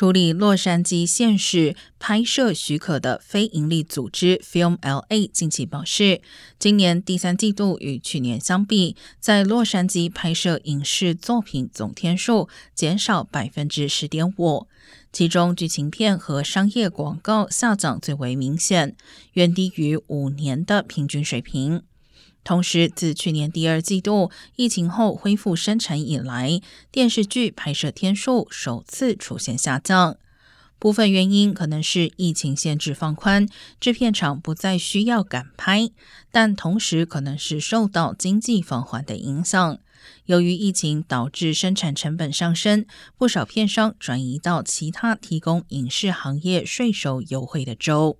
处理洛杉矶县市拍摄许可的非营利组织 Film LA 近期表示，今年第三季度与去年相比，在洛杉矶拍摄影视作品总天数减少百分之十点五，其中剧情片和商业广告下降最为明显，远低于五年的平均水平。同时，自去年第二季度疫情后恢复生产以来，电视剧拍摄天数首次出现下降。部分原因可能是疫情限制放宽，制片厂不再需要赶拍，但同时可能是受到经济放缓的影响。由于疫情导致生产成本上升，不少片商转移到其他提供影视行业税收优惠的州。